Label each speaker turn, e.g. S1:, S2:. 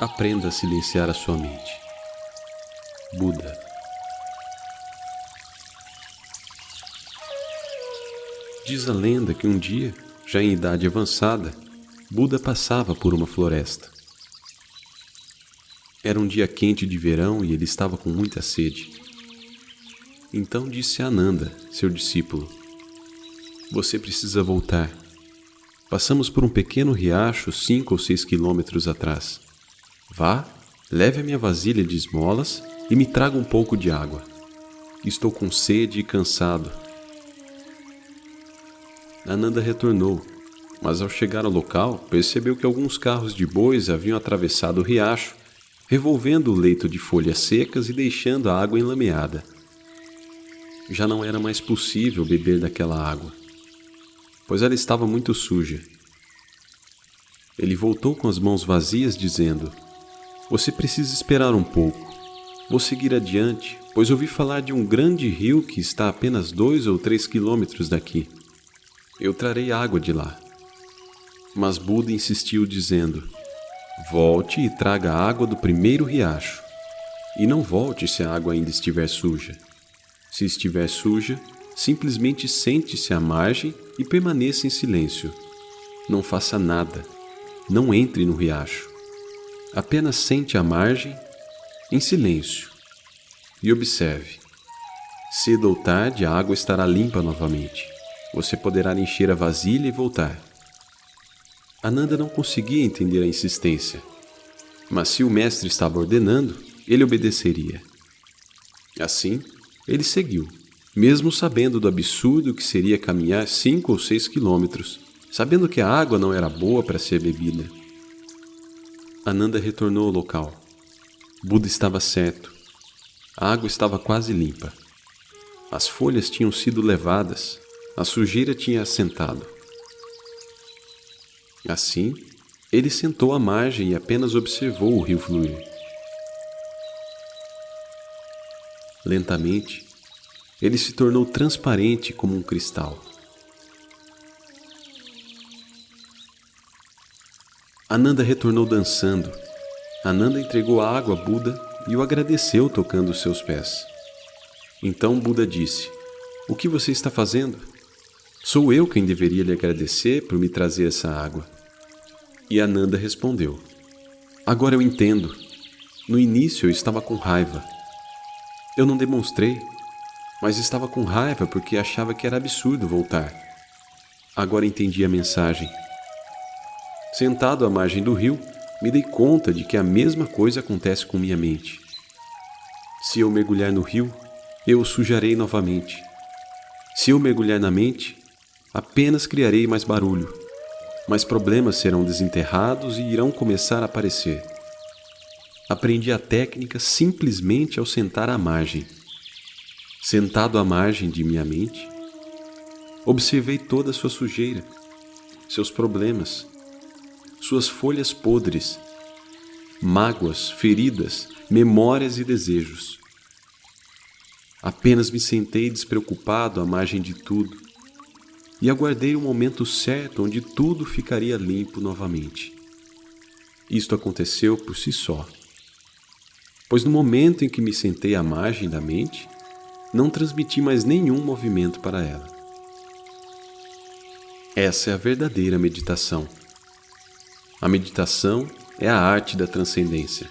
S1: Aprenda a silenciar a sua mente. Buda. Diz a lenda que um dia, já em idade avançada, Buda passava por uma floresta. Era um dia quente de verão e ele estava com muita sede. Então disse a Ananda, seu discípulo: Você precisa voltar. Passamos por um pequeno riacho cinco ou seis quilômetros atrás. Vá, leve a minha vasilha de esmolas e me traga um pouco de água. Estou com sede e cansado. Ananda retornou, mas ao chegar ao local, percebeu que alguns carros de bois haviam atravessado o riacho revolvendo o leito de folhas secas e deixando a água enlameada. Já não era mais possível beber daquela água, pois ela estava muito suja. Ele voltou com as mãos vazias, dizendo: Você precisa esperar um pouco. Vou seguir adiante, pois ouvi falar de um grande rio que está a apenas dois ou três quilômetros daqui. Eu trarei água de lá. Mas Buda insistiu, dizendo: Volte e traga a água do primeiro riacho. E não volte se a água ainda estiver suja. Se estiver suja, simplesmente sente-se à margem e permaneça em silêncio. Não faça nada. Não entre no riacho. Apenas sente à margem, em silêncio, e observe. Cedo ou tarde a água estará limpa novamente. Você poderá encher a vasilha e voltar. Ananda não conseguia entender a insistência, mas se o mestre estava ordenando, ele obedeceria. Assim, ele seguiu, mesmo sabendo do absurdo que seria caminhar cinco ou seis quilômetros, sabendo que a água não era boa para ser bebida. Ananda retornou ao local. Buda estava certo. A água estava quase limpa. As folhas tinham sido levadas, a sujeira tinha assentado. Assim, ele sentou à margem e apenas observou o rio fluir. Lentamente, ele se tornou transparente como um cristal. Ananda retornou dançando. Ananda entregou a água a Buda e o agradeceu tocando seus pés. Então Buda disse: O que você está fazendo? Sou eu quem deveria lhe agradecer por me trazer essa água. E Ananda respondeu: Agora eu entendo. No início eu estava com raiva. Eu não demonstrei, mas estava com raiva porque achava que era absurdo voltar. Agora entendi a mensagem. Sentado à margem do rio, me dei conta de que a mesma coisa acontece com minha mente. Se eu mergulhar no rio, eu o sujarei novamente. Se eu mergulhar na mente, apenas criarei mais barulho mas problemas serão desenterrados e irão começar a aparecer. Aprendi a técnica simplesmente ao sentar à margem. Sentado à margem de minha mente, observei toda a sua sujeira, seus problemas, suas folhas podres, mágoas, feridas, memórias e desejos. Apenas me sentei despreocupado à margem de tudo e aguardei o momento certo onde tudo ficaria limpo novamente. Isto aconteceu por si só, pois no momento em que me sentei à margem da mente, não transmiti mais nenhum movimento para ela. Essa é a verdadeira meditação. A meditação é a arte da transcendência.